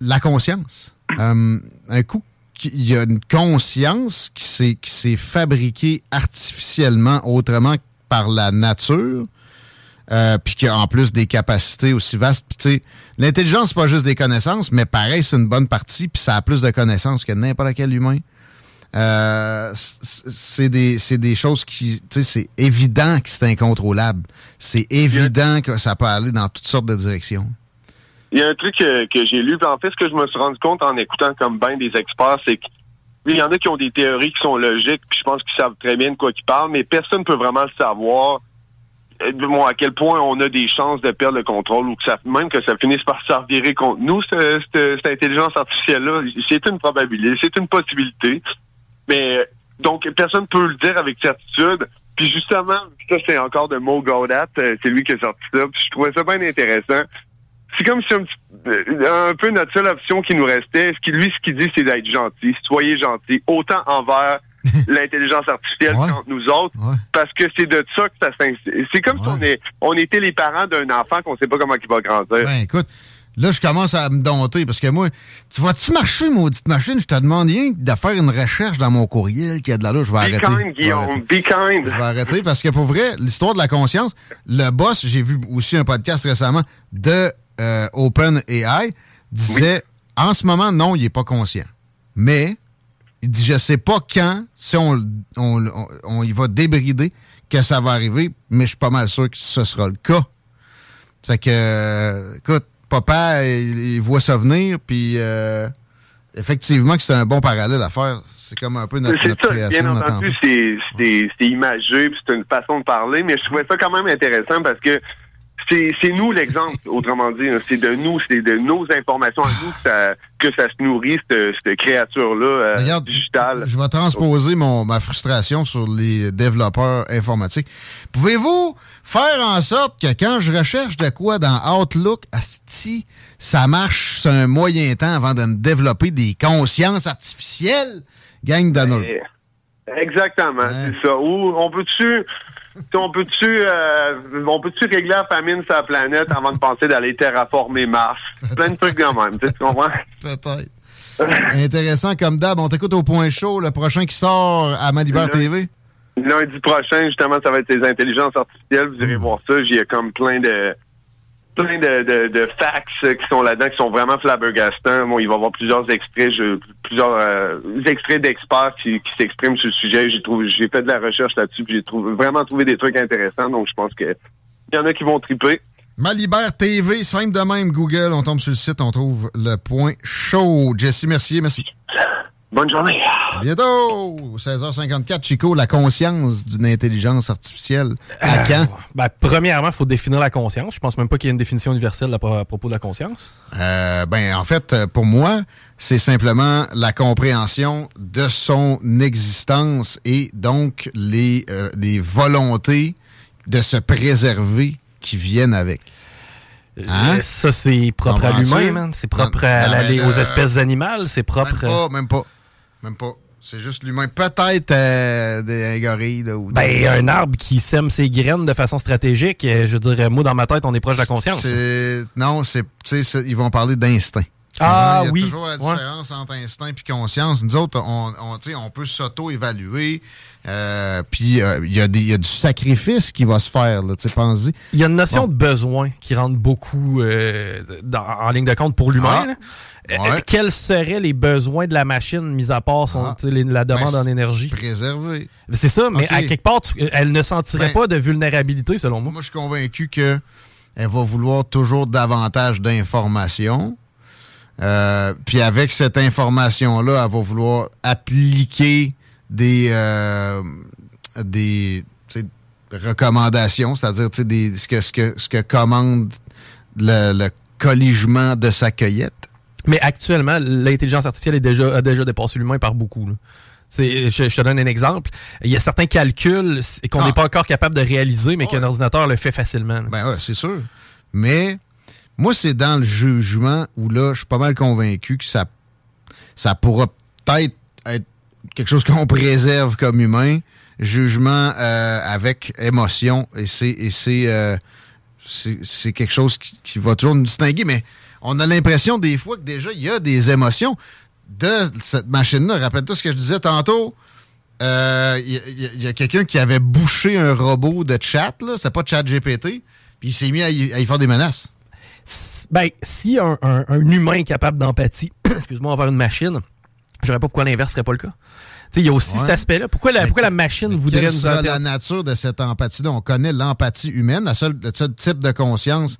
[SPEAKER 1] la conscience. Euh, un coup, il y a une conscience qui s'est fabriquée artificiellement, autrement que par la nature, euh, puis qui a en plus des capacités aussi vastes. L'intelligence, c'est pas juste des connaissances, mais pareil, c'est une bonne partie, puis ça a plus de connaissances que n'importe quel humain. Euh, c'est des, des choses qui, tu sais, c'est évident que c'est incontrôlable. C'est évident que ça peut aller dans toutes sortes de directions.
[SPEAKER 3] Il y a un truc que, j'ai lu, en fait, ce que je me suis rendu compte en écoutant comme bien des experts, c'est qu'il y en a qui ont des théories qui sont logiques, puis je pense qu'ils savent très bien de quoi ils parlent, mais personne ne peut vraiment le savoir. Bon, à quel point on a des chances de perdre le contrôle ou que ça, même que ça finisse par se revirer contre nous, cette, cette intelligence artificielle-là. C'est une probabilité, c'est une possibilité. Mais donc, personne ne peut le dire avec certitude. Puis justement, ça c'est encore de Mo Gaudat, euh, c'est lui qui a sorti ça. Puis je trouvais ça bien intéressant. C'est comme si un, petit, un peu notre seule option qui nous restait. Ce qui, lui, ce qu'il dit, c'est d'être gentil. Soyez gentil, autant envers l'intelligence artificielle
[SPEAKER 1] Ouais.
[SPEAKER 3] qu'entre nous autres,
[SPEAKER 1] Ouais.
[SPEAKER 3] parce que c'est de ça que ça C'est comme si on, est, on était les parents d'un enfant qu'on sait pas comment il va grandir.
[SPEAKER 1] Ben écoute, là, je commence à me dompter parce que moi, tu vas-tu marcher, maudite machine? Je te demande rien de faire une recherche dans mon courriel qui a de la là. Je vais
[SPEAKER 3] Be
[SPEAKER 1] arrêter.
[SPEAKER 3] kind,
[SPEAKER 1] Je vais
[SPEAKER 3] Guillaume. Be kind.
[SPEAKER 1] Je vais arrêter parce que pour vrai, l'histoire de la conscience, le boss, j'ai vu aussi un podcast récemment de euh, OpenAI, disait en ce moment, non, il n'est pas conscient. Mais il dit je sais pas quand, si on, on, on, on y va débrider, que ça va arriver, mais je suis pas mal sûr que ce sera le cas. Fait que, euh, écoute, papa, il, il voit ça venir, puis euh, effectivement que c'est un bon parallèle à faire. C'est comme un peu notre, notre
[SPEAKER 3] ça,
[SPEAKER 1] création,
[SPEAKER 3] bien entendu,
[SPEAKER 1] enfant.
[SPEAKER 3] c'est c'est- c'est imagé, puis c'est une façon de parler, mais je trouvais ça quand même intéressant parce que c'est nous l'exemple, autrement dit. C'est de nous, c'est de nos informations à nous que ça, que ça se nourrit, cette, cette créature-là euh, digitale.
[SPEAKER 1] Je vais transposer mon, ma frustration sur les développeurs informatiques. Pouvez-vous faire en sorte que quand je recherche de quoi dans Outlook, asti, ça marche sur un moyen temps avant de me développer des consciences artificielles? Gang d'honneur.
[SPEAKER 3] Eh, Exactement,
[SPEAKER 1] Ouais.
[SPEAKER 3] c'est ça. Ou on peut-tu on peut-tu euh, on peut-tu régler la famine sur la planète avant de penser d'aller terraformer Mars? Plein de trucs de même, tu comprends?
[SPEAKER 1] Peut-être. Intéressant comme d'hab. On t'écoute au point chaud, le prochain qui sort à Malibert TV.
[SPEAKER 3] Lundi prochain, justement, ça va être les intelligences artificielles. Vous irez
[SPEAKER 1] Hmm.
[SPEAKER 3] voir ça. J'y ai comme plein de plein de, de, de facts euh, qui sont là-dedans, qui sont vraiment flabbergastants. Bon, il va y avoir plusieurs extraits, je- plusieurs euh, extraits d'experts qui, qui s'expriment sur le sujet. J'ai trouvé, j'ai fait de la recherche là-dessus, puis j'ai trouvé vraiment trouvé des trucs intéressants. Donc, je pense que il y en a qui vont triper.
[SPEAKER 1] Malibert TV, simple de même, Google. On tombe sur le site, on trouve le point chaud. Jesse Mercier, merci.
[SPEAKER 3] Bonne journée.
[SPEAKER 1] À bientôt! 16h54, Chico, la conscience d'une intelligence artificielle. À quand?
[SPEAKER 2] Ben, premièrement, il faut définir la conscience. Je pense même pas qu'il y ait une définition universelle à, pro- à propos de la conscience.
[SPEAKER 1] Euh, ben, en fait, euh, pour moi, c'est simplement la compréhension de son existence et donc les, euh, les volontés de se préserver qui viennent avec. Hein?
[SPEAKER 2] Euh, Ça, c'est propre à l'humain, man. C'est propre
[SPEAKER 1] Non,
[SPEAKER 2] à
[SPEAKER 1] non, mais,
[SPEAKER 2] aux
[SPEAKER 1] euh,
[SPEAKER 2] espèces animales. C'est propre.
[SPEAKER 1] Même pas, même pas. Même pas. C'est juste l'humain. Peut-être euh, des un gorille, là, ou
[SPEAKER 2] Ben, un arbre qui sème ses graines de façon stratégique, euh, je veux dire, moi, dans ma tête, on est proche de la conscience.
[SPEAKER 1] Non, c'est, ils vont parler d'instinct.
[SPEAKER 2] Ah,
[SPEAKER 1] Il y a
[SPEAKER 2] oui.
[SPEAKER 1] toujours la
[SPEAKER 2] Ouais.
[SPEAKER 1] différence entre instinct et conscience. Nous autres, on, on, peut s'auto-évaluer. euh, Puis euh, il y, a des- il y a du sacrifice qui va se faire. tu sais, Pense-y.
[SPEAKER 2] Il y a une notion
[SPEAKER 1] Bon.
[SPEAKER 2] de besoin qui rentre beaucoup euh, dans- en ligne de compte pour l'humain.
[SPEAKER 1] Ah.
[SPEAKER 2] Euh,
[SPEAKER 1] Ouais.
[SPEAKER 2] quels seraient les besoins de la machine, mis à part son,
[SPEAKER 1] Ah.
[SPEAKER 2] les- la demande
[SPEAKER 1] Ben,
[SPEAKER 2] en énergie?
[SPEAKER 1] Préserver.
[SPEAKER 2] C'est ça, mais à quelque part, tu- elle ne sentirait
[SPEAKER 1] Ben,
[SPEAKER 2] pas de vulnérabilité, selon moi.
[SPEAKER 1] Moi, je suis convaincu que elle va vouloir toujours davantage d'informations. Euh, puis avec cette information-là, elle va vouloir appliquer des, euh, des recommandations, c'est-à-dire ce, que, ce, que, ce que commande le, le colligement de sa cueillette.
[SPEAKER 2] Mais actuellement, l'intelligence artificielle est déjà, a déjà dépassé l'humain par beaucoup. là. Je, je te donne un exemple. Il y a certains calculs qu'on
[SPEAKER 1] Ah.
[SPEAKER 2] n'est pas encore capable de réaliser, mais
[SPEAKER 1] Ouais.
[SPEAKER 2] qu'un ordinateur le fait facilement. là.
[SPEAKER 1] Ben ouais, c'est sûr. Mais moi, c'est dans le jugement où là, je suis pas mal convaincu que ça, ça pourra peut-être être quelque chose qu'on préserve comme humain. Jugement euh, avec émotion. Et c'est et c'est euh, c'est c'est quelque chose qui, qui va toujours nous distinguer. Mais on a l'impression des fois que déjà, il y a des émotions de cette machine-là. Rappelle-toi ce que je disais tantôt. Euh, Il y a- y y quelqu'un qui avait bouché un robot de chat, là. C'est pas chat GPT. Puis il s'est mis à y, à y faire des menaces.
[SPEAKER 2] Ben, si un, un- un humain est capable d'empathie, excuse-moi, envers une machine, je ne pas pourquoi l'inverse serait pas le cas. Tu sais, Il y a aussi
[SPEAKER 1] Ouais.
[SPEAKER 2] cet aspect-là. Pourquoi la,
[SPEAKER 1] Mais
[SPEAKER 2] pourquoi la
[SPEAKER 1] que-
[SPEAKER 2] machine voudrait nous
[SPEAKER 1] sera la nature de cette empathie-là? On connaît l'empathie humaine, la seule, le seul type de conscience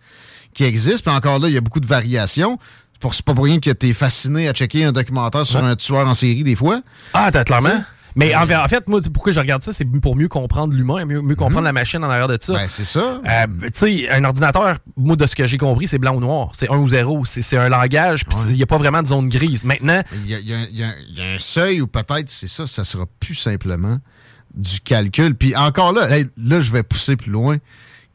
[SPEAKER 1] qui existe. Puis encore là, il y a beaucoup de variations. C'est pour- C'est pas pour rien que tu es fasciné à checker un documentaire sur
[SPEAKER 2] Ouais.
[SPEAKER 1] un tueur en série des fois.
[SPEAKER 2] Ah, t'as clairement. Mais en, fait, moi, pourquoi je regarde ça, c'est pour mieux comprendre l'humain, mieux, mieux comprendre la machine en arrière de ça.
[SPEAKER 1] Ben, c'est ça.
[SPEAKER 2] Euh, tu sais, un ordinateur, moi, de ce que j'ai compris, c'est blanc ou noir. C'est un ou zéro. C'est c'est un langage, puis il n'y a pas vraiment de zone grise. Maintenant,
[SPEAKER 1] Il y a, y y y un seuil où peut-être, c'est ça, ça sera plus simplement du calcul. Puis encore là, hey, là, je vais pousser plus loin.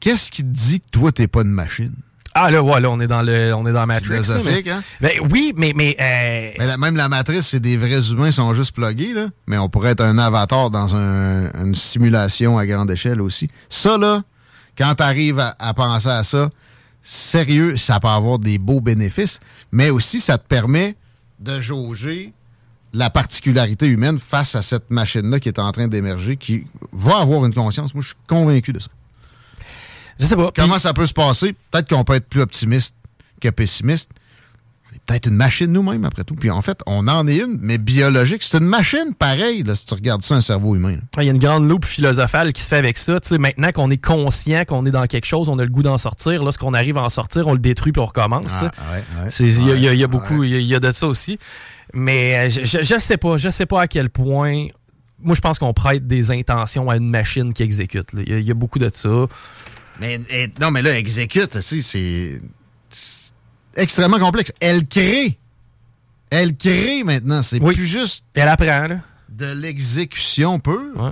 [SPEAKER 1] Qu'est-ce qui te dit que toi, t'es pas une machine?
[SPEAKER 2] Ah là, ouais, là, on est dans le, on est dans Matrix. là,
[SPEAKER 1] Philosophique,
[SPEAKER 2] mais-
[SPEAKER 1] hein?
[SPEAKER 2] Ben oui, mais mais euh,
[SPEAKER 1] Mais même la matrice, c'est des vrais humains, ils sont juste plugués, là. Mais on pourrait être un avatar dans un- une simulation à grande échelle aussi. Ça, là, quand tu arrives à, à penser à ça, sérieux, ça peut avoir des beaux bénéfices, mais aussi ça te permet de jauger la particularité humaine face à cette machine-là qui est en train d'émerger, qui va avoir une conscience. Moi, je suis convaincu de ça.
[SPEAKER 2] Je sais pas.
[SPEAKER 1] Comment ça peut se passer? Peut-être qu'on peut être plus optimiste que pessimiste. On est peut-être une machine nous-mêmes, après tout. Puis en fait, on en est une, mais biologique. C'est une machine pareille, là, si tu regardes ça, un cerveau humain. là.
[SPEAKER 2] Il y a une grande loupe philosophale qui se fait avec ça. Maintenant qu'on est conscient qu'on est dans quelque chose, on a le goût d'en sortir. Lorsqu'on arrive à en sortir, on le détruit puis on recommence.
[SPEAKER 1] Ah, ouais, ouais.
[SPEAKER 2] C'est- Il y, a- y y beaucoup, il y a- il y, a de ça aussi. Mais euh, je, je sais pas, je sais pas à quel point. Moi, je pense qu'on prête des intentions à une machine qui exécute. là. Il y, a- il y a beaucoup de ça.
[SPEAKER 1] Mais non, mais là, exécute, c'est extrêmement complexe. Elle crée. Elle crée maintenant. C'est
[SPEAKER 2] Oui.
[SPEAKER 1] plus juste
[SPEAKER 2] Elle apprend, là.
[SPEAKER 1] de l'exécution pure.
[SPEAKER 2] Ouais.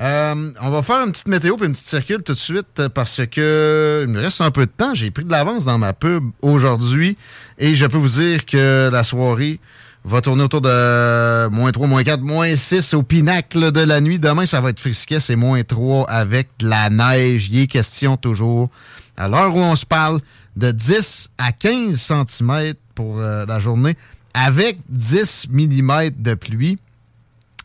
[SPEAKER 1] Euh, on va faire une petite météo puis une petite circule tout de suite euh, parce que il me reste un peu de temps. J'ai pris de l'avance dans ma pub aujourd'hui et je peux vous dire que la soirée va tourner autour de moins 3, moins 4, moins 6 au pinacle de la nuit. Demain, ça va être frisquet, c'est moins 3 avec de la neige. Il est question toujours, à l'heure où on se parle, de 10 à 15 cm pour euh, la journée avec 10 mm de pluie.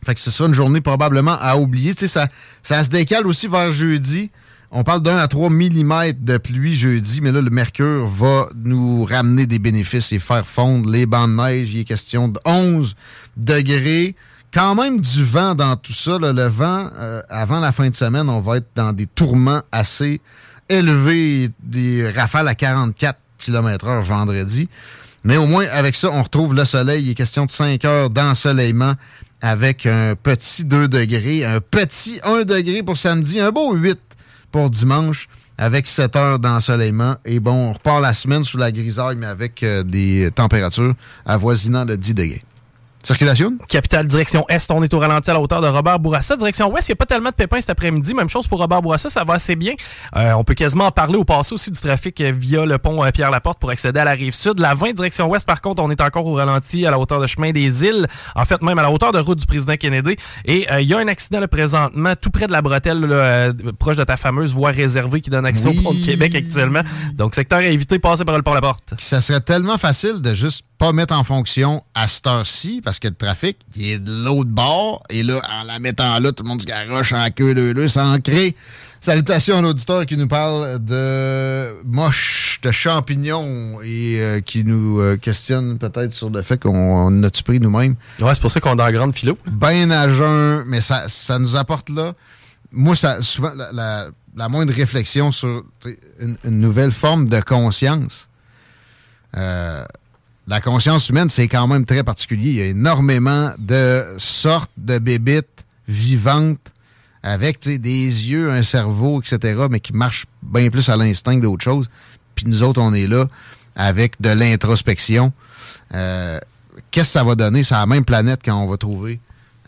[SPEAKER 1] Fait que ce sera une journée probablement à oublier. Tu sais, ça, ça se décale aussi vers jeudi. On parle d'un à 3 mm de pluie jeudi, mais là, le mercure va nous ramener des bénéfices et faire fondre les bancs de neige. Il est question de 11 degrés. Quand même du vent dans tout ça. Le vent, euh, avant la fin de semaine, on va être dans des tourments assez élevés, des rafales à 44 km/h vendredi. Mais au moins, avec ça, on retrouve le soleil. Il est question de 5 heures d'ensoleillement avec un petit 2 degrés, un petit 1 degré pour samedi, un beau 8 pour dimanche avec 7 heures d'ensoleillement. Et bon, on repart la semaine sous la grisaille, mais avec euh, des températures avoisinant de 10 degrés. Circulation?
[SPEAKER 2] Capitale direction Est, on est au ralenti à la hauteur de Robert Bourassa. Direction Ouest, il n'y a pas tellement de pépins cet après-midi. Même chose pour Robert Bourassa, ça va assez bien. Euh, on peut quasiment en parler au passé aussi du trafic euh, via le pont euh, Pierre-Laporte pour accéder à la rive sud. La 20 direction Ouest, par contre, on est encore au ralenti à la hauteur de chemin des îles. En fait, même à la hauteur de route du président Kennedy. Et euh, il y a un accident là, présentement tout près de la bretelle, là, euh, proche de ta fameuse voie réservée qui donne accès
[SPEAKER 1] Oui.
[SPEAKER 2] au pont de Québec actuellement. Donc, secteur à éviter, passer par le pont La-Porte.
[SPEAKER 1] Ça serait tellement facile de juste pas mettre en fonction à cette heure-ci parce que le trafic il est de l'autre bord et là, en la mettant là, tout le monde se garoche en queue leu leu, crée. Salutations à l'auditeur qui nous parle de moche, de champignons et euh, qui nous euh, questionne peut-être sur le fait qu'on a-tu pris nous-mêmes.
[SPEAKER 2] Ouais, c'est pour ça qu'on est dans la grande philo.
[SPEAKER 1] Ben à jeun, mais ça, ça nous apporte là. Moi, ça, souvent, la, la, la moindre réflexion sur une nouvelle forme de conscience. Euh, la conscience humaine, c'est quand même très particulier. Il y a énormément de sortes de bébites vivantes avec des yeux, un cerveau, etc., mais qui marchent bien plus à l'instinct d'autre chose. Puis nous autres, on est là avec de l'introspection. Euh, Qu'est-ce que ça va donner? C'est la même planète quand on va trouver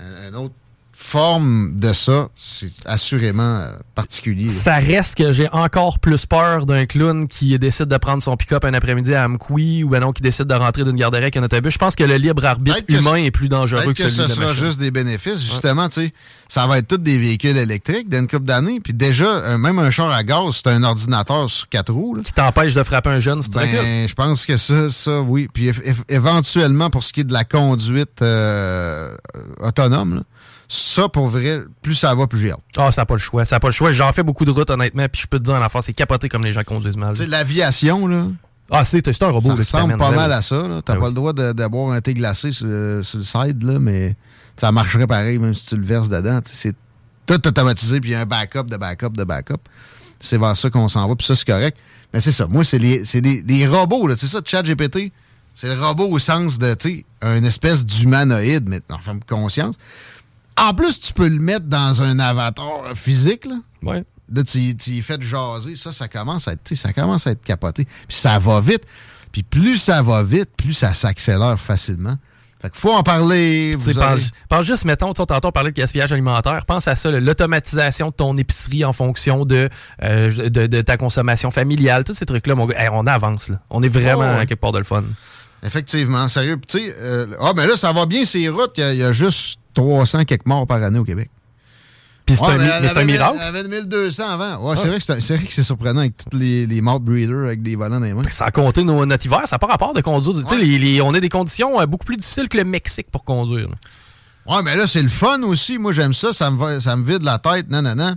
[SPEAKER 1] un- autre forme de ça. C'est assurément euh, particulier.
[SPEAKER 2] Ça reste que j'ai encore plus peur d'un clown qui décide de prendre son pick-up un après-midi à Amqui ou ben non qui décide de rentrer d'une garderie avec un autobus. Je pense que le libre arbitre humain est plus dangereux que,
[SPEAKER 1] que
[SPEAKER 2] celui
[SPEAKER 1] ce
[SPEAKER 2] de la
[SPEAKER 1] sera
[SPEAKER 2] machine.
[SPEAKER 1] juste des bénéfices. Justement, tu sais, ça va être tous des véhicules électriques d'une couple d'années. Puis déjà, euh, même un char à gaz, c'est un ordinateur sur quatre roues. là.
[SPEAKER 2] Qui t'empêche de frapper un jeune si tu recules.
[SPEAKER 1] Ben, je pense que ça, ça, oui. Puis éventuellement, pour ce qui est de la conduite euh, autonome, là, ça, pour vrai, plus ça va, plus j'ai hâte.
[SPEAKER 2] Ah, ça n'a pas le choix. Ça n'a pas le choix. J'en fais beaucoup de routes, honnêtement, puis je peux te dire en affaire, c'est capoté comme les gens conduisent mal.
[SPEAKER 1] Tu sais, l'aviation, là,
[SPEAKER 2] Ah, c'est c'est un robot.
[SPEAKER 1] ça ressemble pas mal à ça. là. T'as
[SPEAKER 2] Ah
[SPEAKER 1] pas le droit d'avoir un thé glacé sur, le- sur le side, là, mais ça marcherait pareil, même si tu le verses dedans. Tu sais, C'est tout automatisé, puis il y a un backup de backup de backup. C'est vers ça qu'on s'en va, puis ça, c'est correct. Mais c'est ça. Moi, c'est les, c'est les, les robots, là. C'est ça, ChatGPT. C'est le robot au sens de, tu sais, une espèce d'humanoïde, mais en forme conscience. En plus, tu peux le mettre dans un avatar physique, là.
[SPEAKER 2] Ouais.
[SPEAKER 1] Là, tu, tu y fais de jaser, ça, ça commence à être, ça commence à être capoté. Puis ça va vite. Puis plus ça va vite, plus ça s'accélère facilement. Fait qu'il faut en parler. Vous allez-
[SPEAKER 2] pense, pense juste, mettons, tantôt parlait de gaspillage alimentaire. Pense à ça, l'automatisation de ton épicerie en fonction de, euh, de, de ta consommation familiale. Tous ces trucs-là, mon gars, hey, on avance. Là. On est vraiment
[SPEAKER 1] Oh, ouais.
[SPEAKER 2] à quelque part de le fun.
[SPEAKER 1] Effectivement, sérieux. Tu sais, euh, ah, mais là, ça va bien ces routes. Il y a- il y, a juste 300 quelques morts par année au Québec.
[SPEAKER 2] Puis c'est
[SPEAKER 1] Ouais,
[SPEAKER 2] un, mi-
[SPEAKER 1] elle
[SPEAKER 2] mais c'est un miracle.
[SPEAKER 1] Elle avait 1200 avant. Ouais, c'est
[SPEAKER 2] Ah.
[SPEAKER 1] vrai que c'est vrai que c'est surprenant avec tous les, les mouth breeders avec des volants dans les mains.
[SPEAKER 2] Ça a compté nos, notre hiver, ça n'a pas rapport de conduire. Tu sais, les- les- on a des conditions euh, beaucoup plus difficiles que le Mexique pour conduire.
[SPEAKER 1] Ouais, mais là, c'est le fun aussi. Moi, j'aime ça. Ça me, ça me vide la tête. Non, non, non.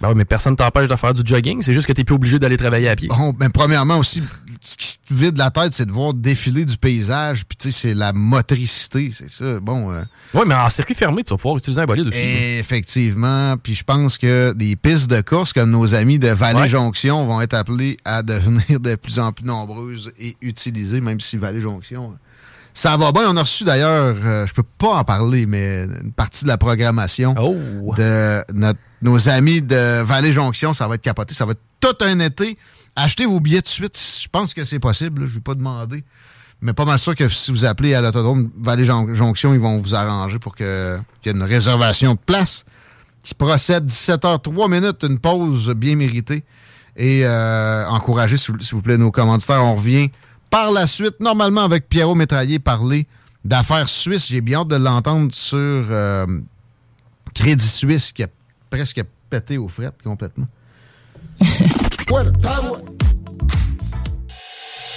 [SPEAKER 2] Ben oui, mais personne ne t'empêche de faire du jogging. C'est juste que tu n'es plus obligé d'aller travailler à pied.
[SPEAKER 1] Bon, ben, premièrement aussi, ce qui te vide la tête, c'est de voir défiler du paysage. Puis, tu sais, c'est la motricité. C'est ça. Bon. euh,
[SPEAKER 2] Oui, mais en circuit fermé, tu vas pouvoir utiliser un bolide aussi.
[SPEAKER 1] Effectivement. Puis je pense que des pistes de course comme nos amis de Vallée-Jonction vont être appelées à devenir de plus en plus nombreuses et utilisées, même si Vallée-Jonction, euh, ça va bien. On a reçu d'ailleurs, euh, je peux pas en parler, mais une partie de la programmation
[SPEAKER 2] Oh.
[SPEAKER 1] de notre- nos amis de Vallée-Jonction. Ça va être capoté. Ça va être tout un été. Achetez vos billets de suite. Je pense que c'est possible. Je vais pas demander. Mais pas mal sûr que si vous appelez à l'autodrome Vallée-Jonction, ils vont vous arranger pour qu'il y ait une réservation de place qui procède 17h03 minutes, une pause bien méritée. Et euh, encouragez, s'il vous- s'il vous plaît, nos commanditaires. On revient par la suite, normalement avec Pierrot Métraillé, parler d'affaires suisses. J'ai bien hâte de l'entendre sur euh, Crédit Suisse qui a presque pété aux frettes complètement.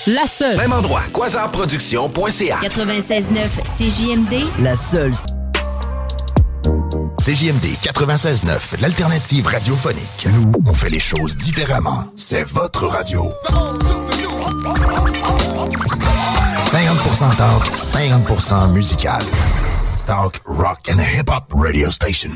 [SPEAKER 6] La seule.
[SPEAKER 8] Même endroit, quasarproduction.ca.
[SPEAKER 6] 96.9 CJMD.
[SPEAKER 8] La seule. CJMD 96.9, l'alternative radiophonique. Nous, on fait les choses différemment. C'est votre radio. 50% talk, 50% musical. Talk, rock and hip-hop radio station.